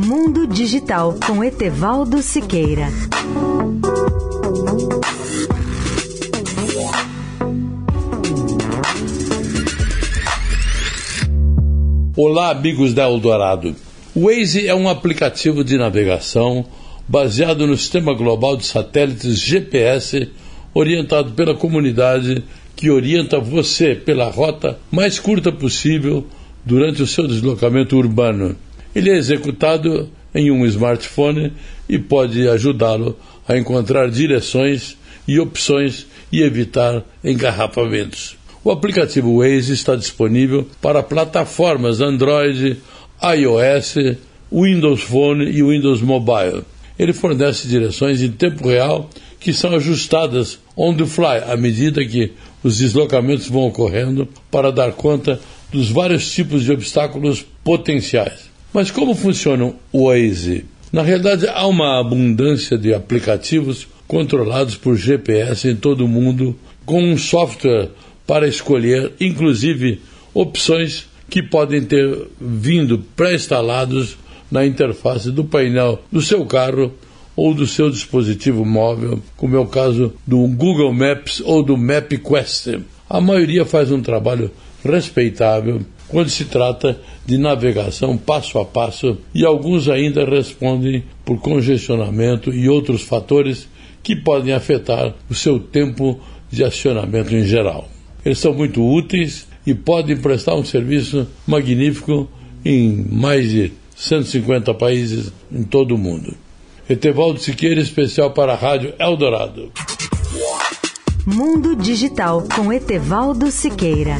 Mundo Digital com Etevaldo Siqueira. Olá, amigos da Eldorado. O Waze é um aplicativo de navegação baseado no sistema global de satélites GPS, orientado pela comunidade que orienta você pela rota mais curta possível durante o seu deslocamento urbano. Ele é executado em um smartphone e pode ajudá-lo a encontrar direções e opções e evitar engarrafamentos. O aplicativo Waze está disponível para plataformas Android, iOS, Windows Phone e Windows Mobile. Ele fornece direções em tempo real que são ajustadas on the fly à medida que os deslocamentos vão ocorrendo para dar conta dos vários tipos de obstáculos potenciais. Mas como funciona o Waze? Na realidade, há uma abundância de aplicativos controlados por GPS em todo o mundo, com um software para escolher, inclusive, opções que podem ter vindo pré-instalados na interface do painel do seu carro ou do seu dispositivo móvel, como é o caso do Google Maps ou do MapQuest. A maioria faz um trabalho respeitável quando se trata de navegação passo a passo e alguns ainda respondem por congestionamento e outros fatores que podem afetar o seu tempo de acionamento em geral. Eles são muito úteis e podem prestar um serviço magnífico em mais de 150 países em todo o mundo. Etevaldo Siqueira, especial para a Rádio Eldorado. Mundo Digital com Etevaldo Siqueira.